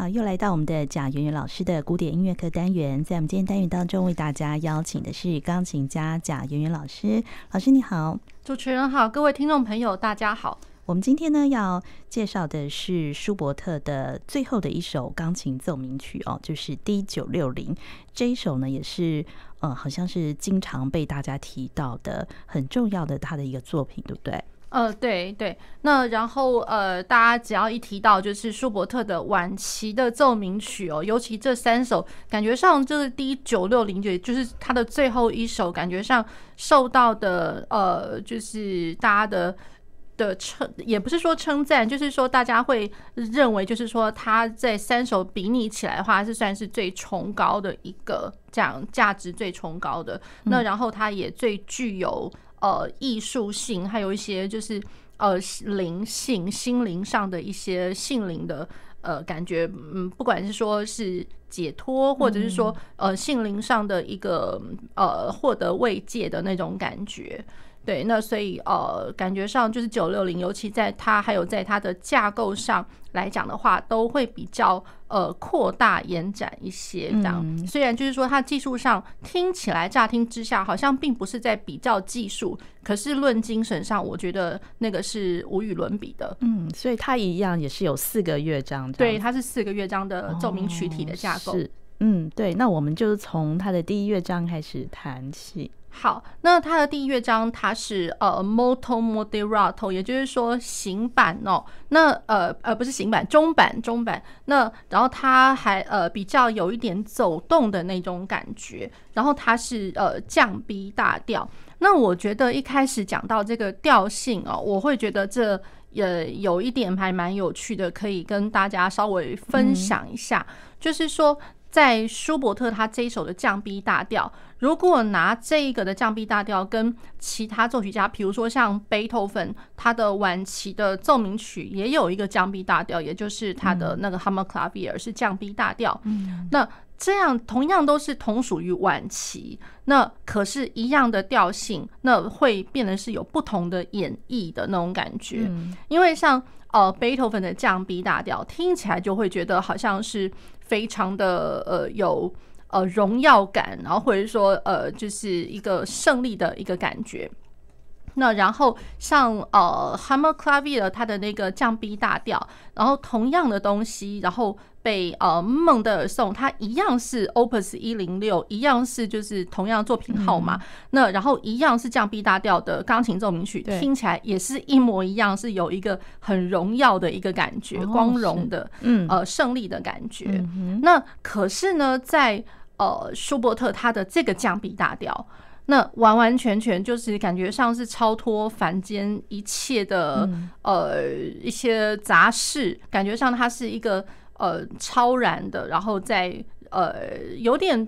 好，又来到我们的贾圆圆老师的古典音乐课单元，在我们今天单元当中，为大家邀请的是钢琴家贾圆圆老师。老师你好，主持人好，各位听众朋友大家好。我们今天呢要介绍的是舒伯特的最后的一首钢琴奏鸣曲哦，就是 D 九六零这一首呢，也是呃，好像是经常被大家提到的很重要的他的一个作品，对不对？呃，对对。那然后呃，大家只要一提到就是舒伯特的晚期的奏鸣曲哦，尤其这三首，感觉上就是 D 九六零，九就是他的最后一首，感觉上受到的呃，就是大家的。的称也不是说称赞，就是说大家会认为，就是说他在三首比拟起来的话，是算是最崇高的一个，这样价值最崇高的。那然后他也最具有呃艺术性，还有一些就是呃灵性、心灵上的一些性灵的呃感觉。嗯，不管是说是解脱，或者是说呃性灵上的一个呃获得慰藉的那种感觉。对，那所以呃，感觉上就是九六零，尤其在它还有在它的架构上来讲的话，都会比较呃扩大延展一些。这样，嗯、虽然就是说它技术上听起来乍听之下好像并不是在比较技术，可是论精神上，我觉得那个是无与伦比的。嗯，所以它一样也是有四个乐章。对，它是四个乐章的奏鸣曲体的架构。哦、是，嗯，对。那我们就是从它的第一乐章开始谈起。好，那它的第一乐章它是呃 molto moderato，也就是说行板哦。那呃呃不是行板，中板中板。那然后它还呃比较有一点走动的那种感觉。然后它是呃降 B 大调。那我觉得一开始讲到这个调性哦，我会觉得这也有一点还蛮有趣的，可以跟大家稍微分享一下，嗯、就是说。在舒伯特他这一首的降 B 大调，如果拿这一个的降 B 大调跟其他作曲家，比如说像贝多芬，他的晚期的奏鸣曲也有一个降 B 大调，也就是他的那个 Hammerklavier 是降 B 大调。嗯，那这样同样都是同属于晚期，那可是一样的调性，那会变得是有不同的演绎的那种感觉。因为像呃贝多芬的降 B 大调，听起来就会觉得好像是。非常的呃有呃荣耀感，然后或者说呃就是一个胜利的一个感觉。那然后像呃 hammer clavier 它的那个降 B 大调，然后同样的东西，然后。被呃孟德尔颂，它一样是 Opus 一零六，一样是就是同样作品号码。嗯、那然后一样是降 B 大调的钢琴奏鸣曲，听起来也是一模一样，是有一个很荣耀的一个感觉，哦、光荣的，嗯呃胜利的感觉。嗯、那可是呢，在呃舒伯特他的这个降 B 大调，那完完全全就是感觉上是超脱凡间一切的、嗯、呃一些杂事，感觉上它是一个。呃，超然的，然后在呃，有点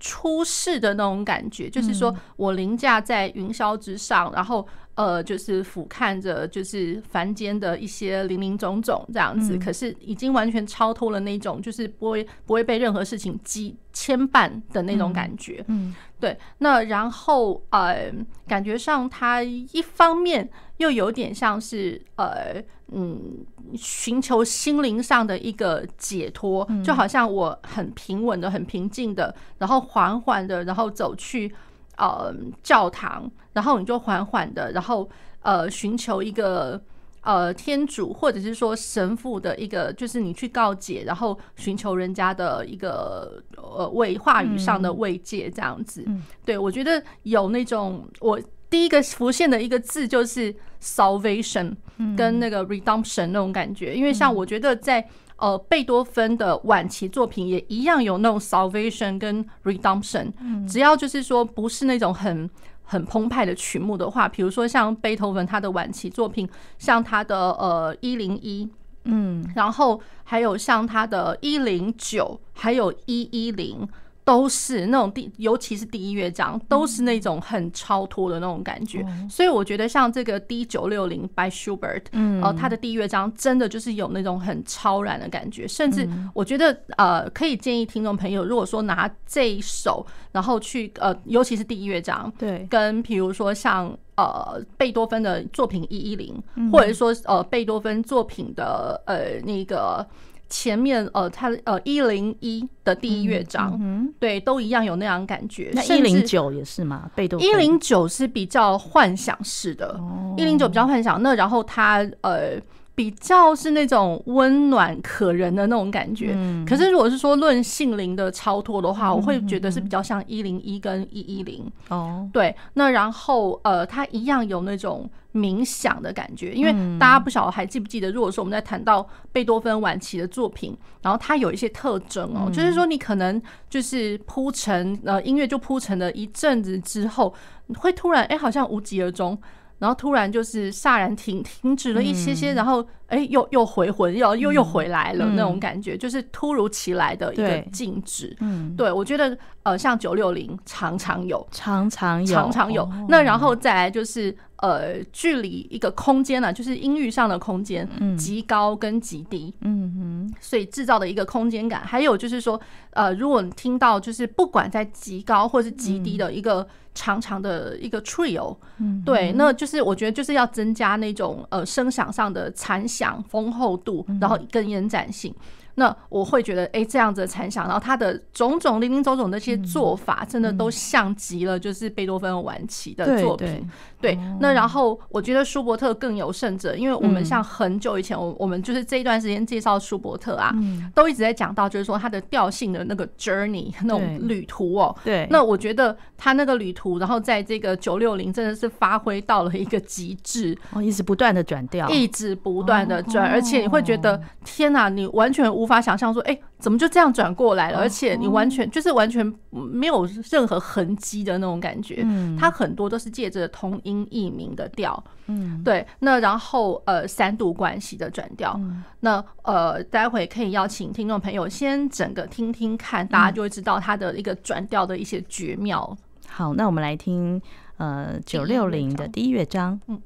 出世的那种感觉，就是说我凌驾在云霄之上，然后呃，就是俯瞰着就是凡间的一些零零总总这样子，可是已经完全超脱了那种，就是不会不会被任何事情羁牵绊的那种感觉。嗯，对。那然后呃，感觉上他一方面又有点像是呃。嗯，寻求心灵上的一个解脱，就好像我很平稳的、很平静的，然后缓缓的，然后走去呃教堂，然后你就缓缓的，然后呃寻求一个呃天主或者是说神父的一个，就是你去告解，然后寻求人家的一个呃为话语上的慰藉，这样子。对，我觉得有那种我。第一个浮现的一个字就是 salvation，跟那个 redemption 那种感觉，因为像我觉得在呃贝多芬的晚期作品也一样有那种 salvation 跟 redemption，只要就是说不是那种很很澎湃的曲目的话，比如说像贝多芬他的晚期作品，像他的呃一零一，嗯，然后还有像他的一零九，还有一一零。都是那种第，尤其是第一乐章，都是那种很超脱的那种感觉。所以我觉得像这个 D 九六零 by Schubert，呃，他的第一乐章真的就是有那种很超然的感觉。甚至我觉得，呃，可以建议听众朋友，如果说拿这一首，然后去呃，尤其是第一乐章，对，跟比如说像呃贝多芬的作品一一零，或者说呃贝多芬作品的呃那个。前面呃，它呃一零一的第一乐章，嗯嗯、对，都一样有那样感觉。那一零九也是吗？贝多一零九是比较幻想式的，一零九比较幻想。那然后它呃。比较是那种温暖可人的那种感觉，嗯、可是如果是说论性灵的超脱的话，嗯、我会觉得是比较像一零一跟一一零。哦。对，那然后呃，它一样有那种冥想的感觉，因为大家不晓得还记不记得，如果说我们在谈到贝多芬晚期的作品，然后它有一些特征哦，嗯、就是说你可能就是铺成呃音乐就铺成了一阵子之后，会突然哎、欸、好像无疾而终。然后突然就是飒然停停止了一些些，然后哎又又回魂，又又又回来了那种感觉，就是突如其来的一个静止。嗯，对，我觉得呃像九六零常常有，常常有，常常有。那然后再来就是呃距离一个空间呢，就是音域上的空间，极高跟极低，嗯哼，所以制造的一个空间感。还有就是说呃，如果你听到就是不管在极高或是极低的一个。长长的一个 trio，嗯，对，那就是我觉得就是要增加那种呃声响上的残响丰厚度，然后更延展性。那我会觉得，哎，这样子的残响，然后他的种种零零总总的那些做法，真的都像极了，就是贝多芬晚期的作品。对，那然后我觉得舒伯特更有甚者，因为我们像很久以前，我我们就是这一段时间介绍舒伯特啊，都一直在讲到，就是说他的调性的那个 journey 那种旅途哦。对。那我觉得他那个旅途，然后在这个九六零真的是发挥到了一个极致，哦，一直不断的转调，一直不断的转，而且你会觉得天哪，你完全无法想象说，哎。怎么就这样转过来了？而且你完全就是完全没有任何痕迹的那种感觉。嗯，它很多都是借着同音异名的调。嗯，对。那然后呃，三度关系的转调。那呃，待会可以邀请听众朋友先整个听听看，大家就会知道它的一个转调的一些绝妙。好，那我们来听呃九六零的第一乐章。嗯。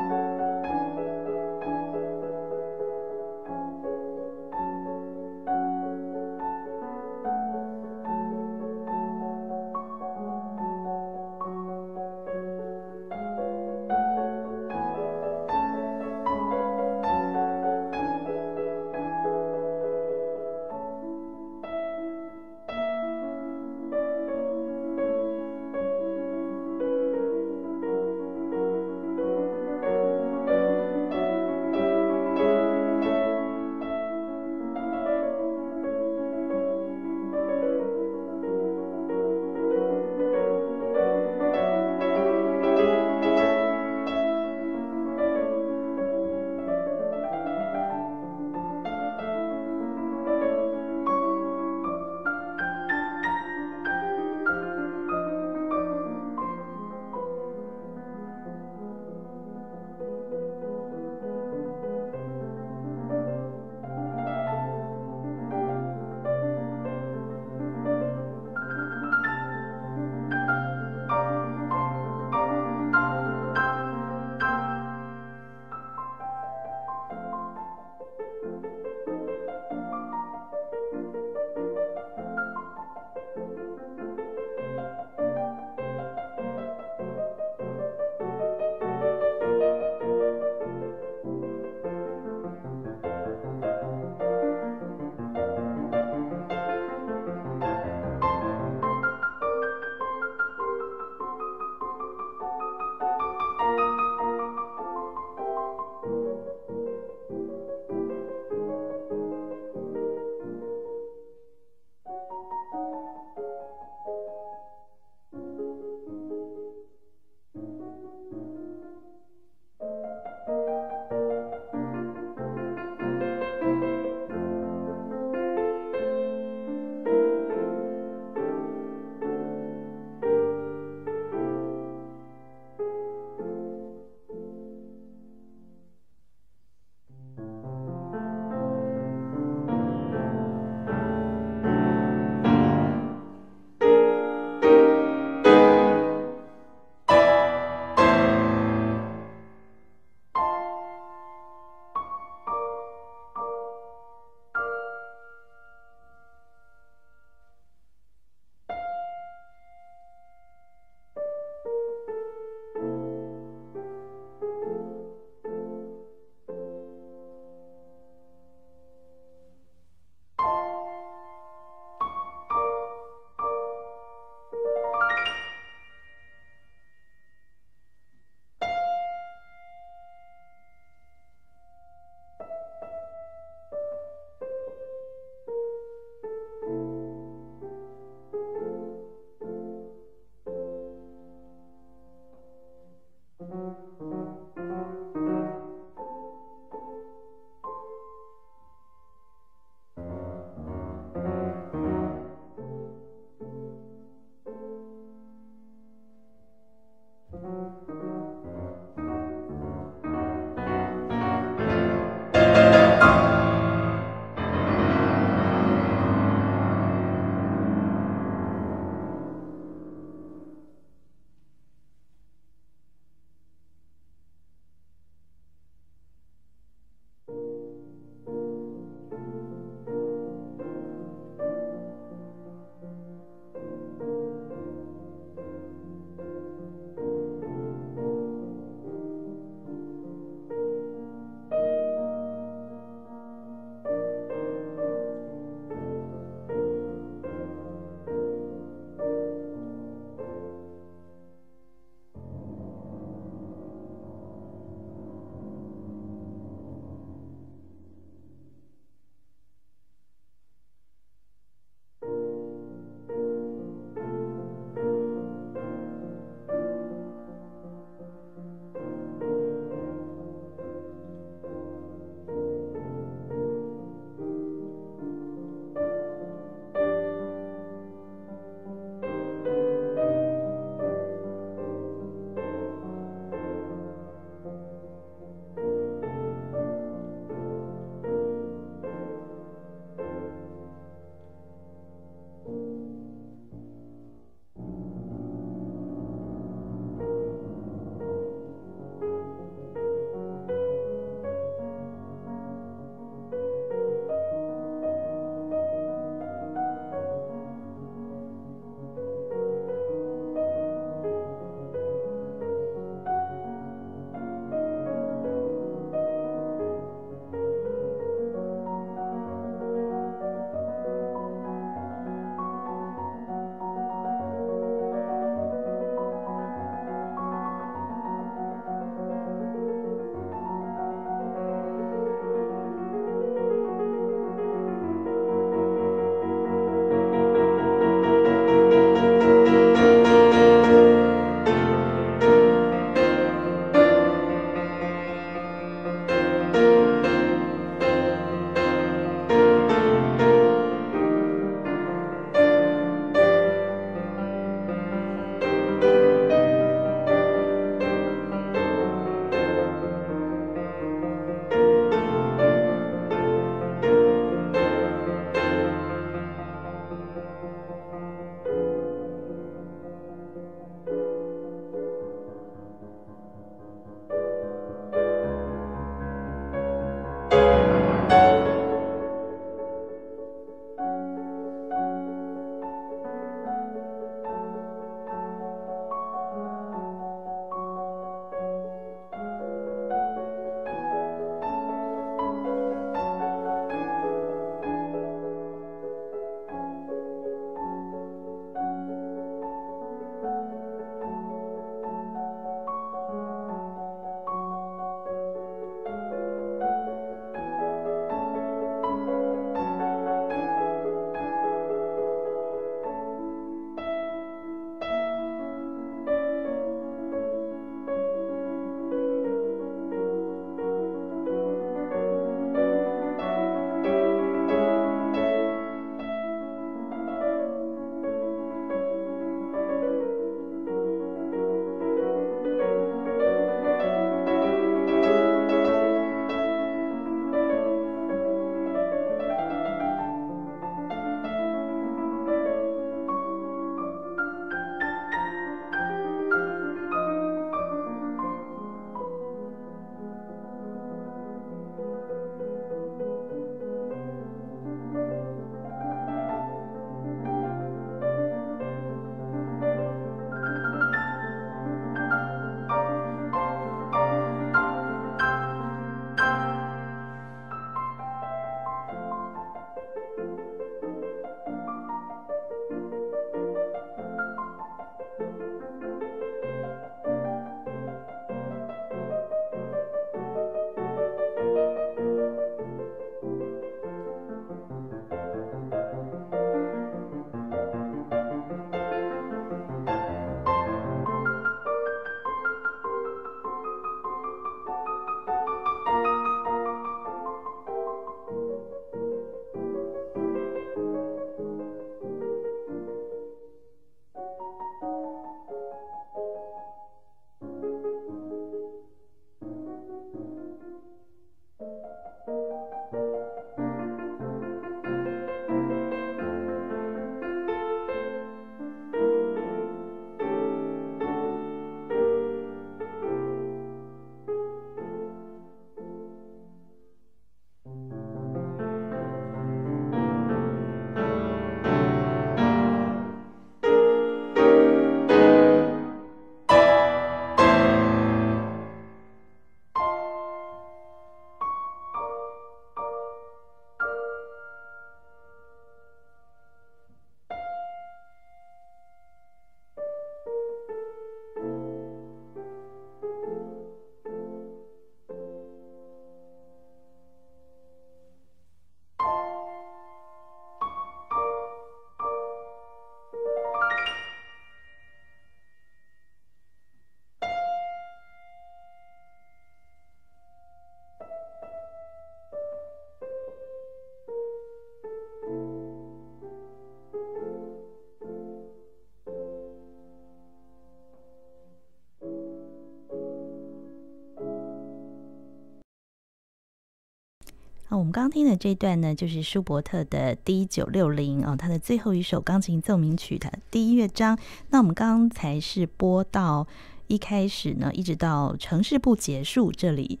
我们刚听的这段呢，就是舒伯特的 D 九六零哦，他的最后一首钢琴奏鸣曲的第一乐章。那我们刚才是播到一开始呢，一直到城市部结束这里。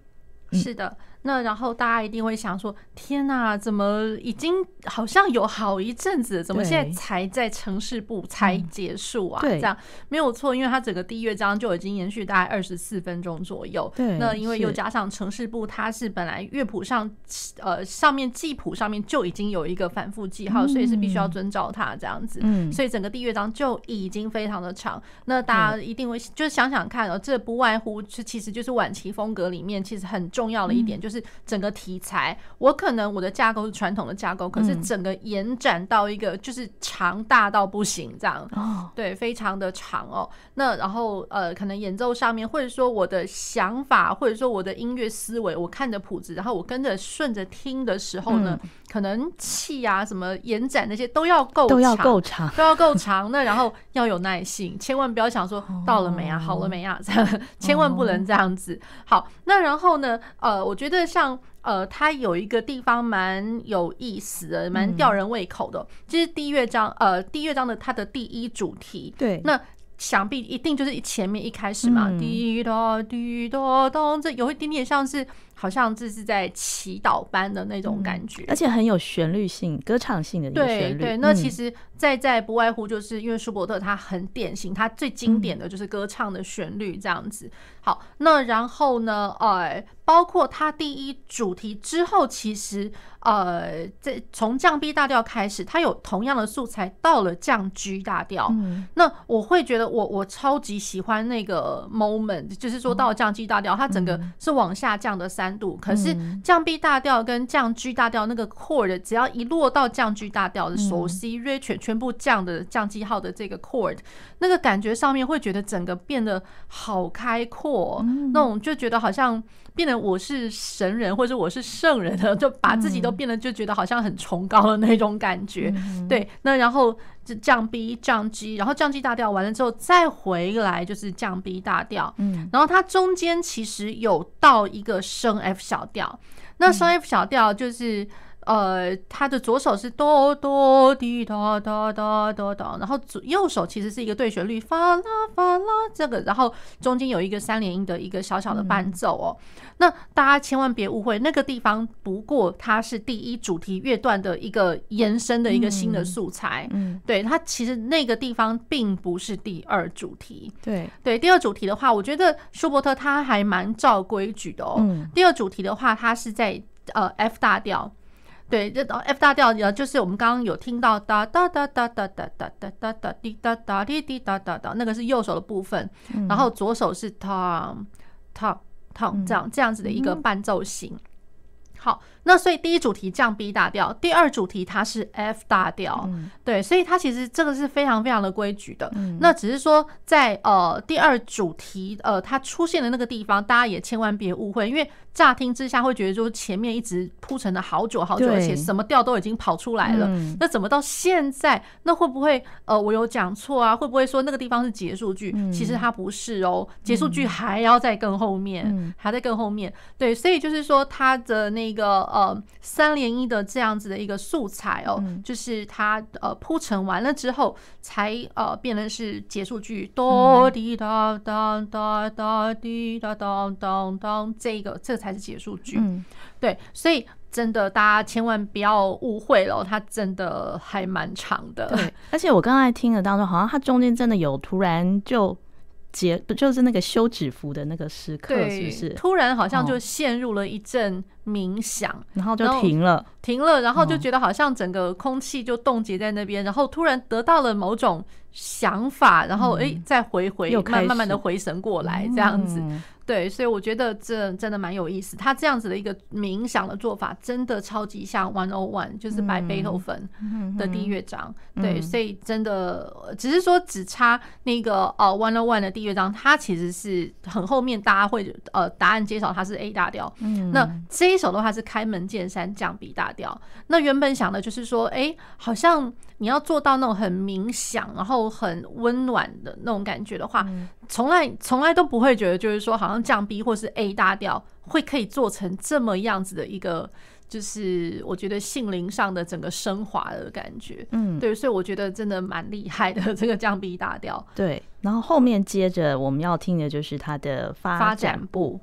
嗯、是的。那然后大家一定会想说：天哪，怎么已经好像有好一阵子，怎么现在才在城市部才结束啊？对，这样没有错，因为它整个第一乐章就已经延续大概二十四分钟左右。对，那因为又加上城市部，它是本来乐谱上呃上面记谱上面就已经有一个反复记号，所以是必须要遵照它这样子。嗯，所以整个第一乐章就已经非常的长。那大家一定会就是想想看哦，这不外乎是其实就是晚期风格里面其实很重要的一点就是。就是整个题材，我可能我的架构是传统的架构，可是整个延展到一个就是长大到不行这样，哦，对，非常的长哦。那然后呃，可能演奏上面，或者说我的想法，或者说我的音乐思维，我看着谱子，然后我跟着顺着听的时候呢，可能气啊什么延展那些都要够长，都要够长，都要够长。那然后要有耐性，千万不要想说到了没啊，好了没啊，这样千万不能这样子。好，那然后呢，呃，我觉得。像呃，它有一个地方蛮有意思的，蛮吊人胃口的。其实第一乐章，呃，第一乐章的它的第一主题，对，那想必一定就是前面一开始嘛，滴答滴答咚，这有一点点像是。好像这是在祈祷般的那种感觉，而且很有旋律性、歌唱性的旋律。对对，那其实在在不外乎就是因为舒伯特他很典型，他最经典的就是歌唱的旋律这样子。好，那然后呢，呃，包括他第一主题之后，其实呃，这从降 B 大调开始，他有同样的素材到了降 G 大调。那我会觉得我我超级喜欢那个 moment，就是说到了降 G 大调，它整个是往下降的三。度，可是降 B 大调跟降 G 大调那个 chord，只要一落到降 G 大调的首 C、Re 全全部降的降记号的这个 chord，那个感觉上面会觉得整个变得好开阔，那种就觉得好像变得我是神人或者我是圣人的，就把自己都变得就觉得好像很崇高的那种感觉。对，那然后。是降 B 降 G，然后降 G 大调完了之后再回来就是降 B 大调，嗯，然后它中间其实有到一个升 F 小调，那升 F 小调就是。呃，他的左手是哆哆滴哒哒哒哒哒，然后左右手其实是一个对旋律，发啦发啦这个，然后中间有一个三连音的一个小小的伴奏哦。那大家千万别误会，那个地方不过它是第一主题乐段的一个延伸的一个新的素材。嗯，对，它其实那个地方并不是第二主题。对对，第二主题的话，我觉得舒伯特他还蛮照规矩的哦。第二主题的话，它是在呃 F 大调。对，这 F 大调就是我们刚刚有听到哒哒哒哒哒哒哒哒哒哒滴哒哒滴滴哒哒哒，那个是右手的部分，然后左手是 tom tom tom 这样这样子的一个伴奏型。好，那所以第一主题降 B 大调，第二主题它是 F 大调，对，所以它其实这个是非常非常的规矩的。那只是说在呃第二主题呃它出现的那个地方，大家也千万别误会，因为。乍听之下会觉得，说前面一直铺陈了好久好久，而且什么调都已经跑出来了，那怎么到现在？那会不会呃，我有讲错啊？会不会说那个地方是结束句？其实它不是哦，结束句还要在更后面，还在更后面。对，所以就是说它的那个呃三连一的这样子的一个素材哦，就是它呃铺陈完了之后，才呃变成是结束句，哆滴哒哒哒哒滴哒当当当，这个这才。是结束句，嗯，对，所以真的大家千万不要误会了，它真的还蛮长的。对，而且我刚才听的当中，好像它中间真的有突然就结，就是那个休止符的那个时刻，是不是？突然好像就陷入了一阵冥想，哦，然后就停了，停了，然后就觉得好像整个空气就冻结在那边，然后突然得到了某种想法，然后哎，再回回，慢慢慢的回神过来，这样子。对，所以我觉得这真的蛮有意思。他这样子的一个冥想的做法，真的超级像 One O One，就是白贝多芬的第一乐章。对，所以真的只是说只差那个呃 One O One 的第一乐章，它其实是很后面，大家会呃答案揭晓它是 A 大调。那这一首的话是开门见山降 B 大调。那原本想的就是说，哎，好像。你要做到那种很冥想，然后很温暖的那种感觉的话，从来从来都不会觉得，就是说好像降 B 或是 A 大调会可以做成这么样子的一个就是我觉得性灵上的整个升华的感觉。嗯，对，所以我觉得真的蛮厉害的这个降 B 大调。对，然后后面接着我们要听的就是它的发展部。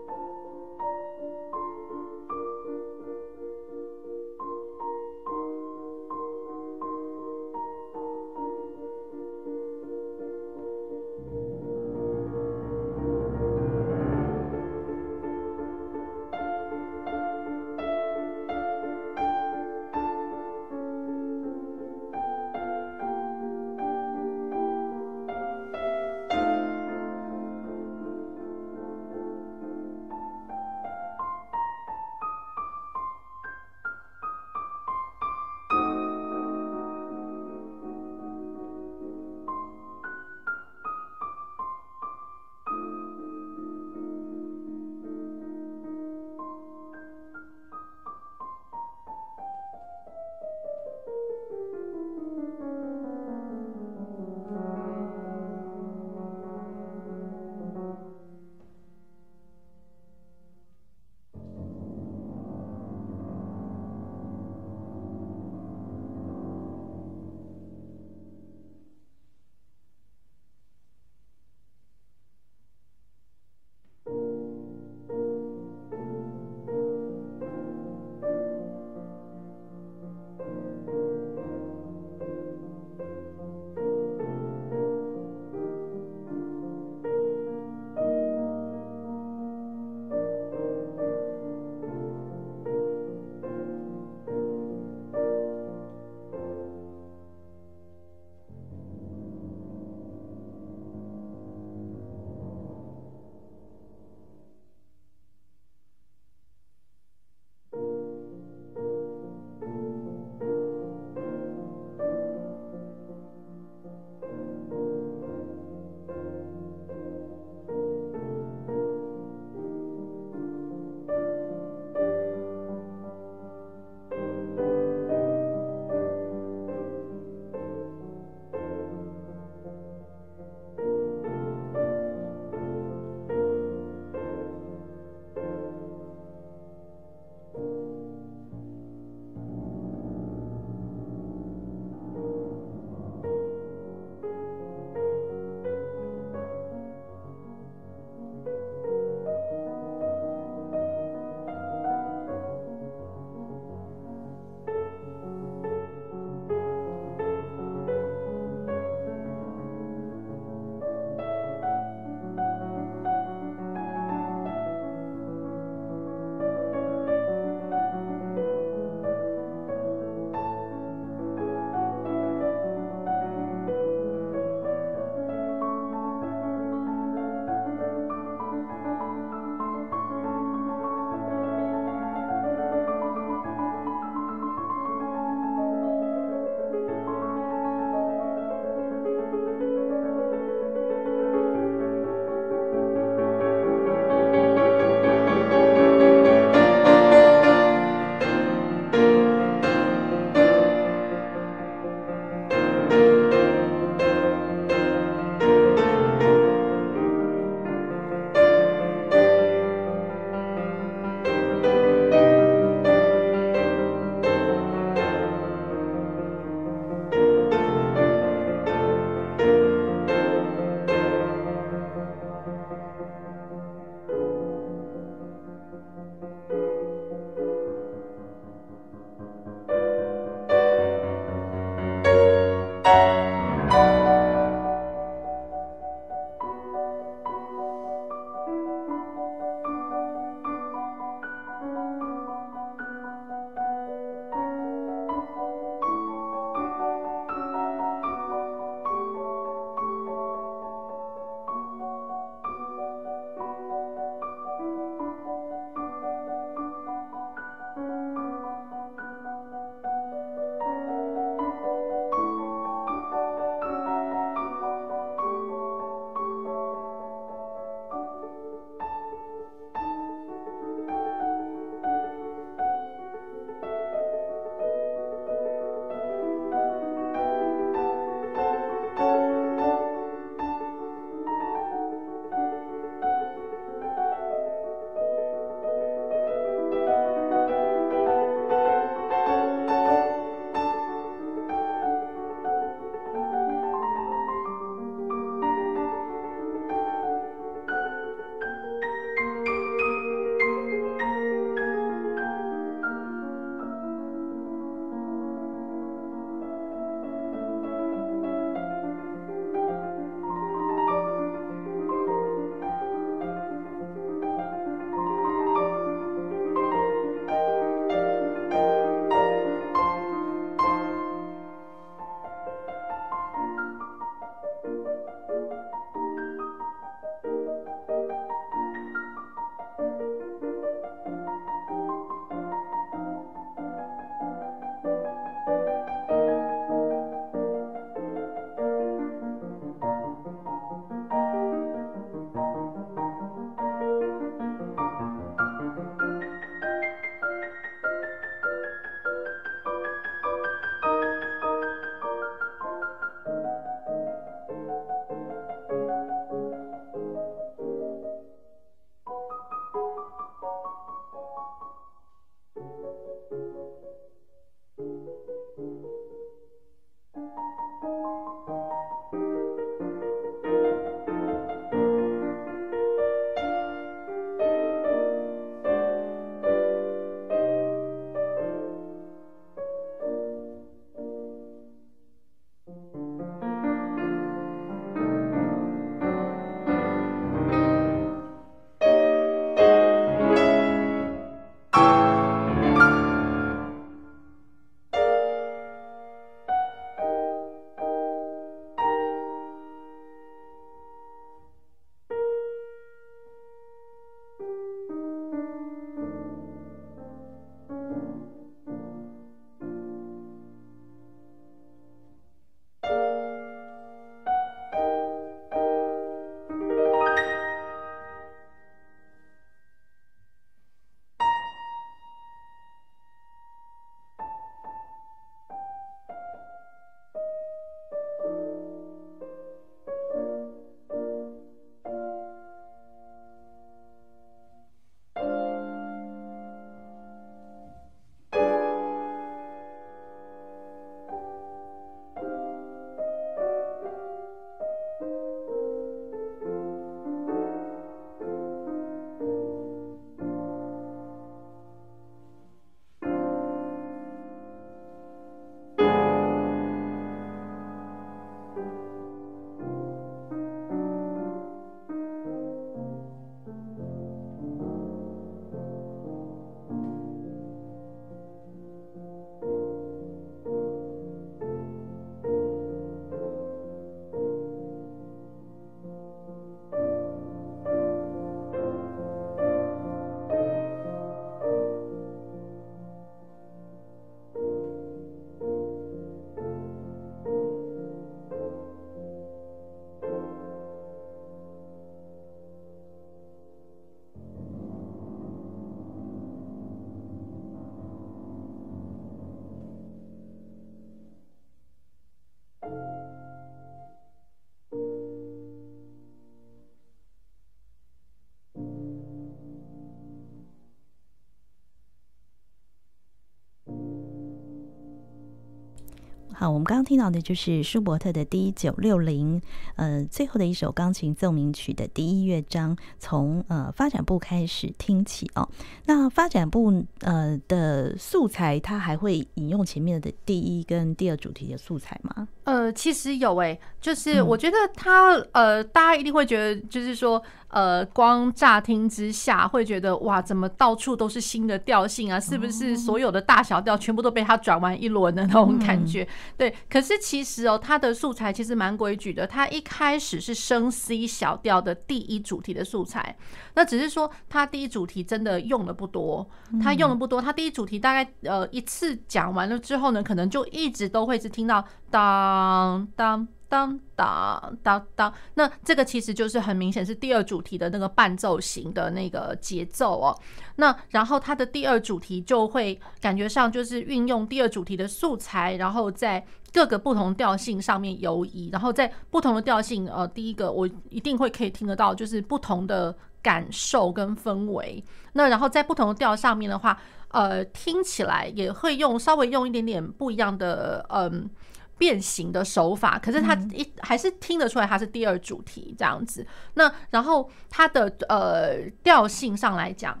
好，我们刚刚听到的就是舒伯特的 D 九六零，呃，最后的一首钢琴奏鸣曲的第一乐章，从呃发展部开始听起哦。那发展部呃的素材，它还会引用前面的第一跟第二主题的素材吗？呃，其实有诶、欸，就是我觉得它、嗯、呃，大家一定会觉得，就是说。呃，光乍听之下会觉得哇，怎么到处都是新的调性啊？是不是所有的大小调全部都被他转完一轮的那种感觉？对，可是其实哦，他的素材其实蛮规矩的。他一开始是升 C 小调的第一主题的素材，那只是说他第一主题真的用的不多，他用的不多。他第一主题大概呃一次讲完了之后呢，可能就一直都会是听到当当。当当当当，那这个其实就是很明显是第二主题的那个伴奏型的那个节奏哦。那然后它的第二主题就会感觉上就是运用第二主题的素材，然后在各个不同调性上面游移，然后在不同的调性，呃，第一个我一定会可以听得到，就是不同的感受跟氛围。那然后在不同的调上面的话，呃，听起来也会用稍微用一点点不一样的，嗯。变形的手法，可是他一还是听得出来，它是第二主题这样子。那然后它的呃调性上来讲，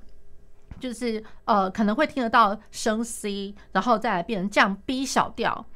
就是呃可能会听得到升 C，然后再来变成降 B 小调。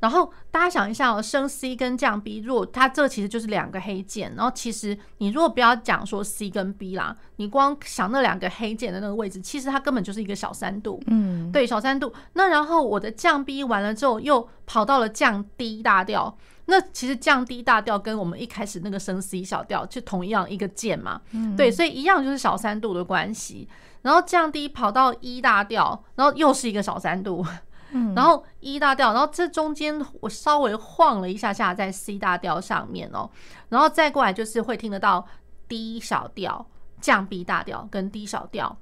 然后大家想一下哦，升 C 跟降 B，如果它这其实就是两个黑键。然后其实你如果不要讲说 C 跟 B 啦，你光想那两个黑键的那个位置，其实它根本就是一个小三度。嗯，对，小三度。那然后我的降 B 完了之后，又跑到了降 D 大调。那其实降 D 大调跟我们一开始那个升 C 小调就同样一个键嘛。嗯，对，所以一样就是小三度的关系。然后降低跑到 E 大调，然后又是一个小三度。嗯，然后 E 大调，然后这中间我稍微晃了一下下在 C 大调上面哦，然后再过来就是会听得到 D 小调、降 B 大调跟 D 小调，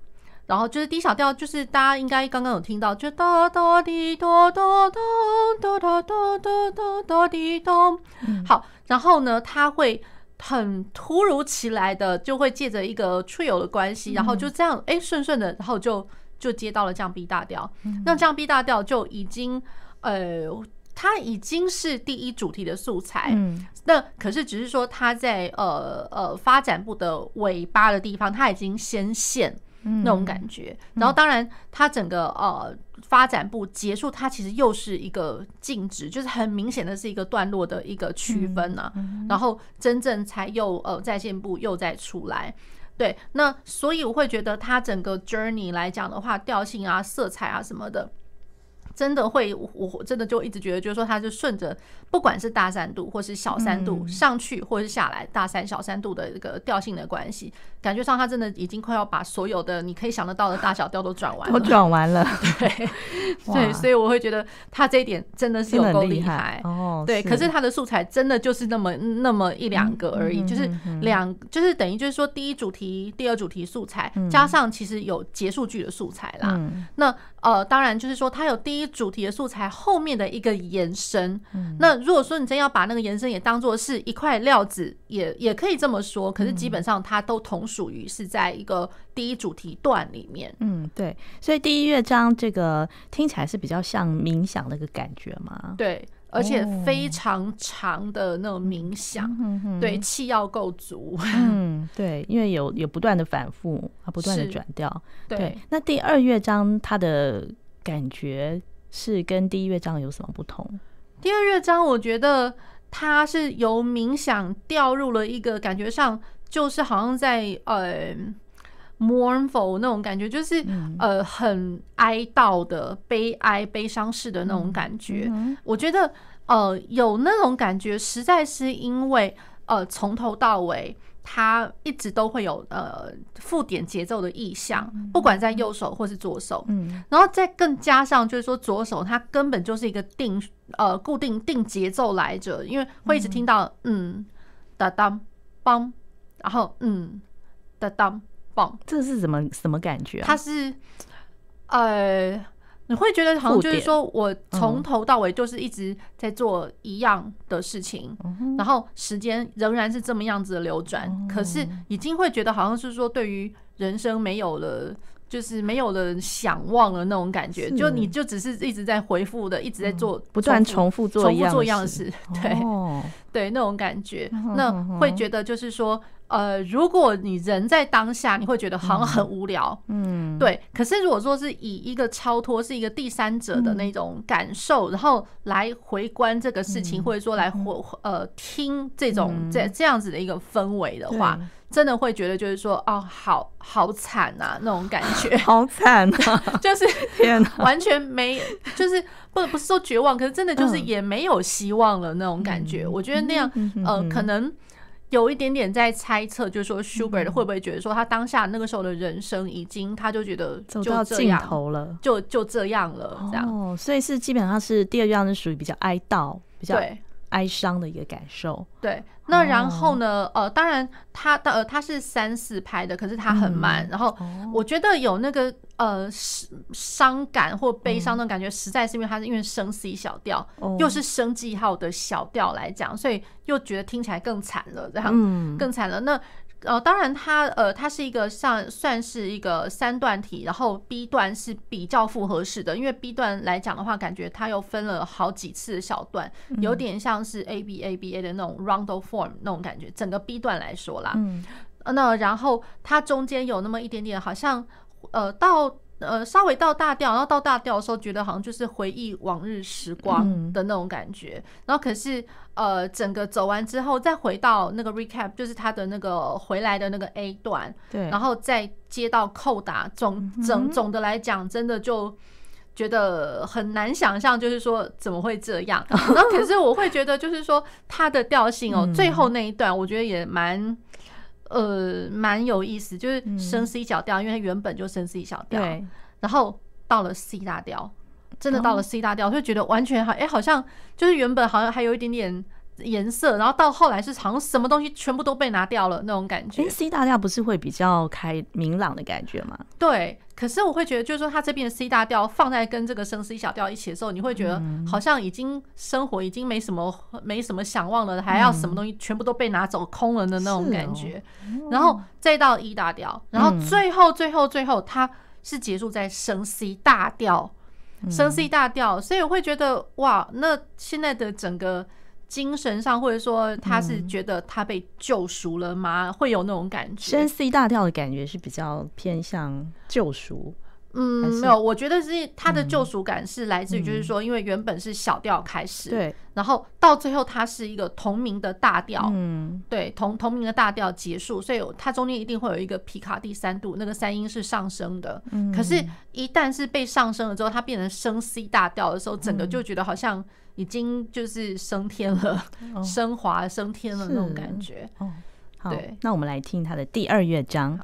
然后就是 D 小调，就是大家应该刚刚有听到，就哒哒滴哒哒哒哒哒哒哒哒哒滴咚。好，然后呢，它会很突如其来的就会借着一个 trio 的关系，然后就这样哎顺顺的，然后就。就接到了降 B 大调，那降 B 大调就已经，呃，它已经是第一主题的素材。嗯，那可是只是说它在呃呃发展部的尾巴的地方，它已经先现那种感觉。然后当然它整个呃发展部结束，它其实又是一个静止，就是很明显的是一个段落的一个区分呐。然后真正才又呃在线部又再出来。对，那所以我会觉得它整个 journey 来讲的话，调性啊、色彩啊什么的。真的会，我真的就一直觉得，就是说，它就顺着，不管是大三度或是小三度上去，或是下来，大三小三度的这个调性的关系，感觉上他真的已经快要把所有的你可以想得到的大小调都转完了，都转完了。对，对，所以我会觉得他这一点真的是有够厉害。哦。对，可是他的素材真的就是那么那么一两个而已，就是两，就是等于就是说，第一主题、第二主题素材加上其实有结束句的素材啦。那呃，当然就是说，他有第一主题的素材后面的一个延伸。嗯、那如果说你真要把那个延伸也当做是一块料子，也也可以这么说。可是基本上它都同属于是在一个第一主题段里面。嗯，对。所以第一乐章这个听起来是比较像冥想的一个感觉嘛？对。而且非常长的那种冥想，哦、对，气要够足。嗯，对，因为有有不断的反复啊，不断的转调。对，对，那第二乐章它的感觉是跟第一乐章有什么不同？第二乐章我觉得它是由冥想掉入了一个感觉上，就是好像在呃。mournful 那种感觉，就是呃很哀悼的、悲哀、悲伤式的那种感觉。我觉得呃有那种感觉，实在是因为呃从头到尾，它一直都会有呃附点节奏的意象，不管在右手或是左手。嗯，然后再更加上就是说左手，它根本就是一个定呃固定定节奏来着，因为会一直听到嗯哒当梆，然后嗯哒当。这是什么什么感觉啊？它是，呃，你会觉得好像就是说我从头到尾就是一直在做一样的事情，然后时间仍然是这么样子的流转，可是已经会觉得好像是说对于人生没有了就是没有了想望了那种感觉，就你就只是一直在回复的，一直在做、嗯、不断重复做重复做一样的事，对、哦、对，那种感觉，嗯、那会。觉得就是说，呃，如果你人在当下，你会觉得好像很无聊，嗯，对。可是如果说是以一个超脱，是一个第三者的那种感受，嗯、然后来回观这个事情，嗯、或者说来回呃听这种这、嗯、这样子的一个氛围的话。真的会觉得就是说哦，好好惨啊，那种感觉，好惨啊，就是天哪，完全没，就是不不是说绝望，可是真的就是也没有希望了那种感觉。嗯、我觉得那样，嗯、呃，可能有一点点在猜测，就是说 Schubert 会不会觉得说他当下那个时候的人生已经，他就觉得就走到尽头了，就就这样了，这样。哦，所以是基本上是第二章是属于比较哀悼，比较对。哀伤的一个感受，对。那然后呢？呃，当然，他的呃他是三四拍的，可是他很慢。然后我觉得有那个呃伤感或悲伤的感觉，实在是因为他是因为升 C 小调，又是升记号的小调来讲，所以又觉得听起来更惨了，这样更惨了。那。呃，当然它，呃，它是一个像算是一个三段体，然后 B 段是比较复合式的，因为 B 段来讲的话，感觉它又分了好几次的小段，有点像是 A B A B A 的那种 roundel form 那种感觉。整个 B 段来说啦，嗯，那然后它中间有那么一点点，好像呃到。呃，稍微到大调，然后到大调的时候，觉得好像就是回忆往日时光的那种感觉。嗯、然后可是，呃，整个走完之后，再回到那个 recap，就是他的那个回来的那个 A 段，对，然后再接到扣打，总总总的来讲，真的就觉得很难想象，就是说怎么会这样。然后可是我会觉得，就是说它的调性哦，最后那一段，我觉得也蛮。呃，蛮有意思，就是升 C 小调，嗯、因为它原本就升 C 小调，对，然后到了 C 大调，真的到了 C 大调，就觉得完全好，哎、欸，好像就是原本好像还有一点点颜色，然后到后来是好像什么东西全部都被拿掉了那种感觉。C 大调不是会比较开明朗的感觉吗？对。可是我会觉得，就是说，它这边的 C 大调放在跟这个升 C 小调一起的时候，你会觉得好像已经生活已经没什么没什么想望了，还要什么东西全部都被拿走空了的那种感觉。然后再到 E 大调，然后最后最后最后，它是结束在升 C 大调，升 C 大调。所以我会觉得，哇，那现在的整个。精神上，或者说他是觉得他被救赎了吗？嗯、会有那种感觉。先 C 大调的感觉是比较偏向救赎。嗯，没有，我觉得是他的救赎感是来自于，就是说，因为原本是小调开始，对、嗯，然后到最后它是一个同名的大调，嗯，对，同同名的大调结束，所以它中间一定会有一个皮卡第三度，那个三音是上升的。嗯，可是，一旦是被上升了之后，它变成升 C 大调的时候，整个就觉得好像。已经就是升天了，哦、升华升天了那种感觉。哦，好，对，那我们来听它的第二乐章。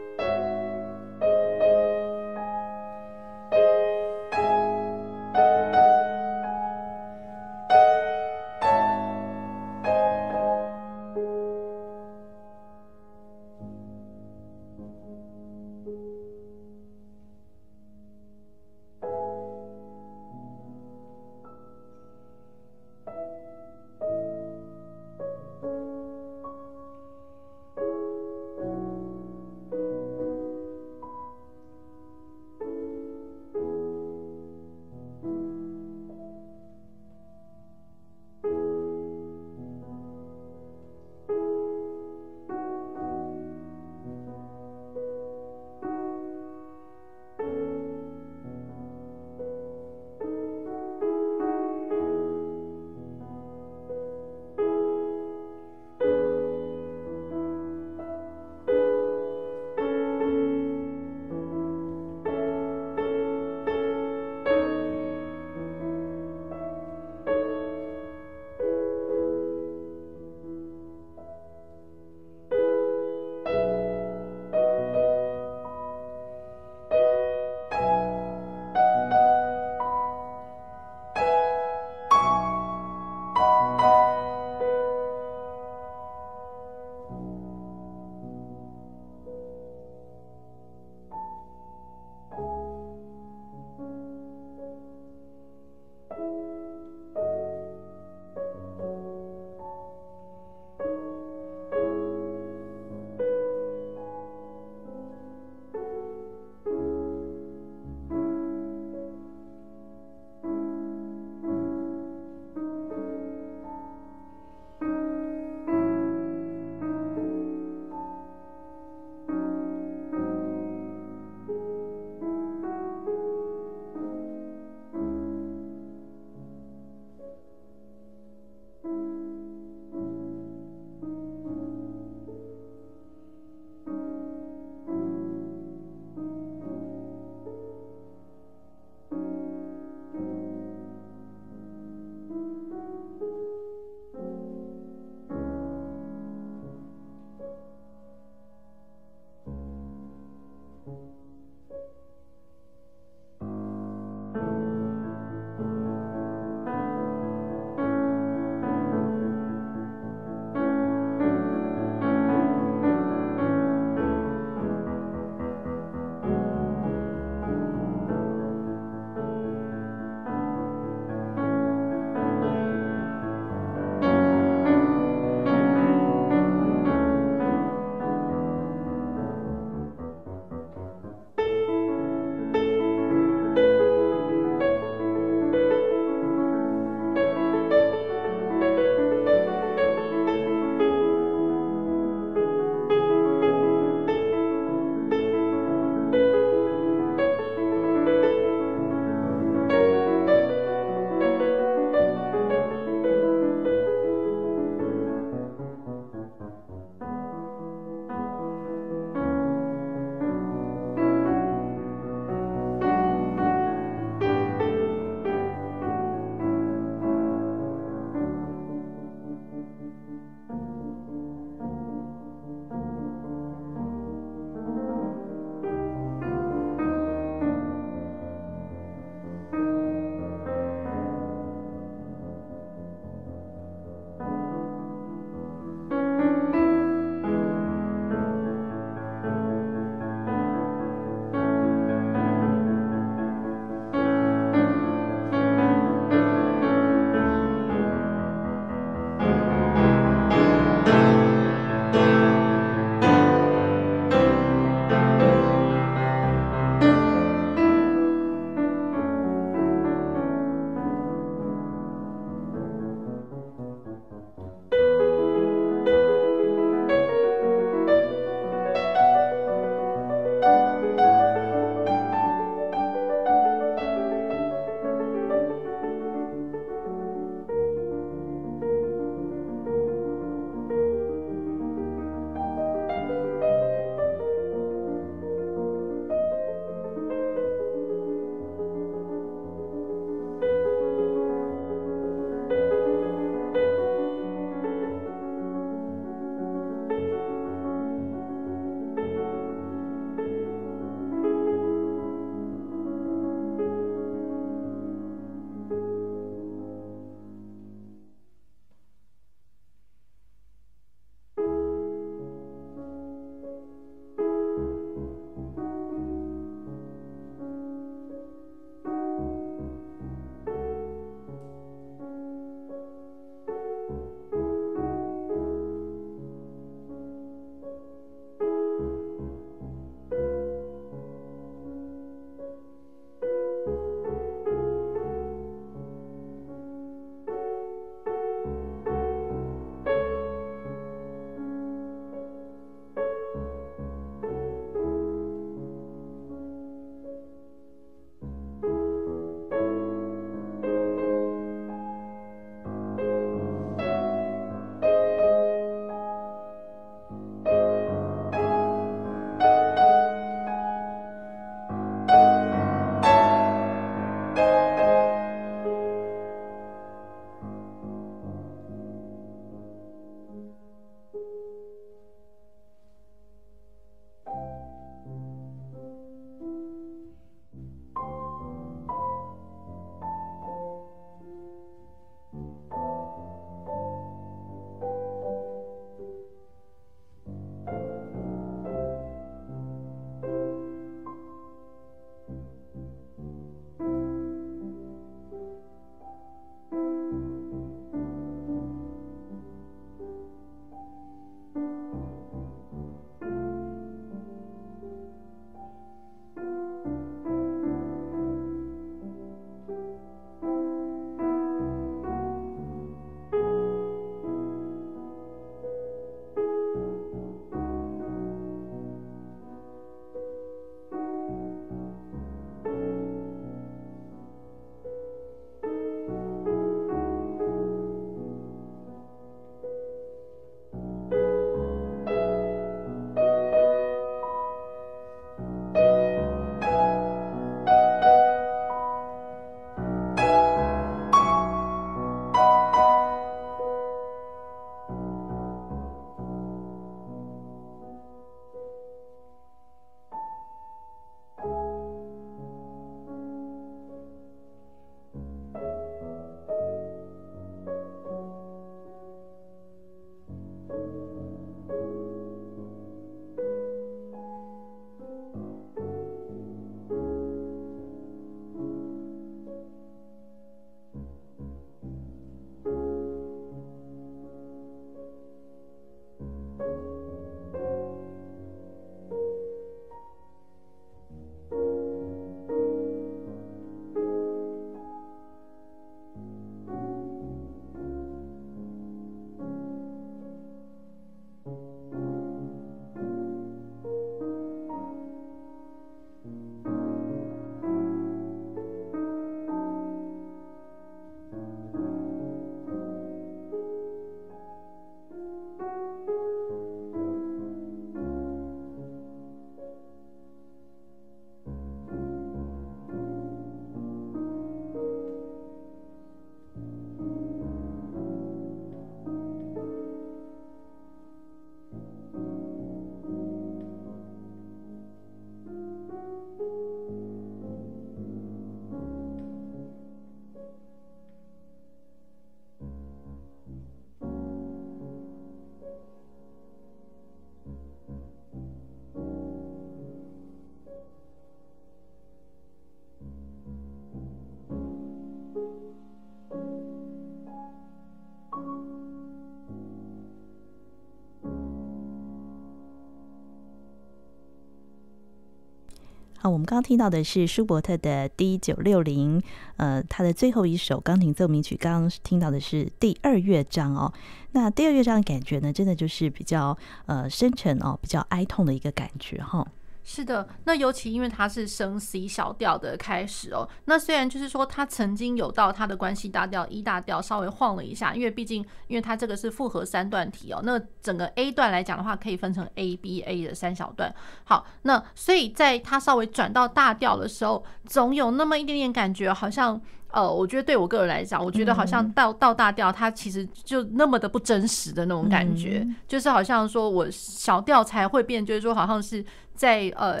啊，我们刚刚听到的是舒伯特的 D 九六零，呃，他的最后一首钢琴奏鸣曲。刚刚听到的是第二乐章哦。那第二乐章的感觉呢，真的就是比较呃深沉哦，比较哀痛的一个感觉哈。是的，那尤其因为它是升 C 小调的开始哦。那虽然就是说它曾经有到它的关系大调 E 大调稍微晃了一下，因为毕竟因为它这个是复合三段体哦。那整个 A 段来讲的话，可以分成 A B A 的三小段。好，那所以在它稍微转到大调的时候，总有那么一点点感觉，好像。呃，我觉得对我个人来讲，我觉得好像到到大调，它其实就那么的不真实的那种感觉，嗯、就是好像说我小调才会变，就是说好像是在呃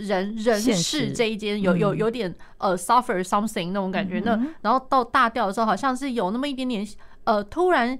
人人事这一间有有有点呃 suffer something 那种感觉，嗯、那然后到大调的时候，好像是有那么一点点。呃，突然，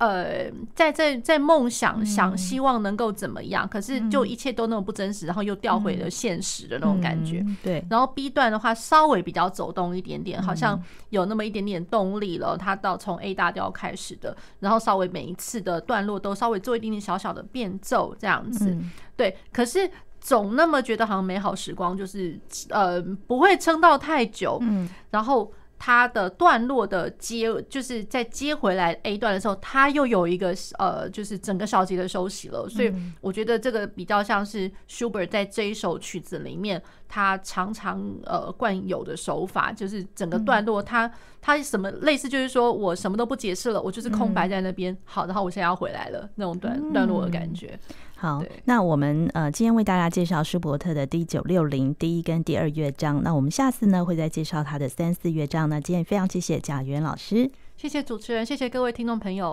呃，在在在梦想想希望能够怎么样，可是就一切都那么不真实，然后又掉回了现实的那种感觉。对。然后 B 段的话，稍微比较走动一点点，好像有那么一点点动力了。它到从 A 大调开始的，然后稍微每一次的段落都稍微做一点点小小的变奏，这样子。对。可是总那么觉得好像美好时光就是呃不会撑到太久。嗯。然后。它的段落的接，就是在接回来 A 段的时候，它又有一个呃，就是整个小节的休息了。所以我觉得这个比较像是 Schubert 在这一首曲子里面，他常常呃惯有的手法，就是整个段落他他什么类似，就是说我什么都不解释了，我就是空白在那边。好，然后我现在要回来了那种段段落的感觉。好，那我们呃今天为大家介绍舒伯特的第九六零第一跟第二乐章，那我们下次呢会再介绍他的三四乐章。那今天非常谢谢贾元老师，谢谢主持人，谢谢各位听众朋友。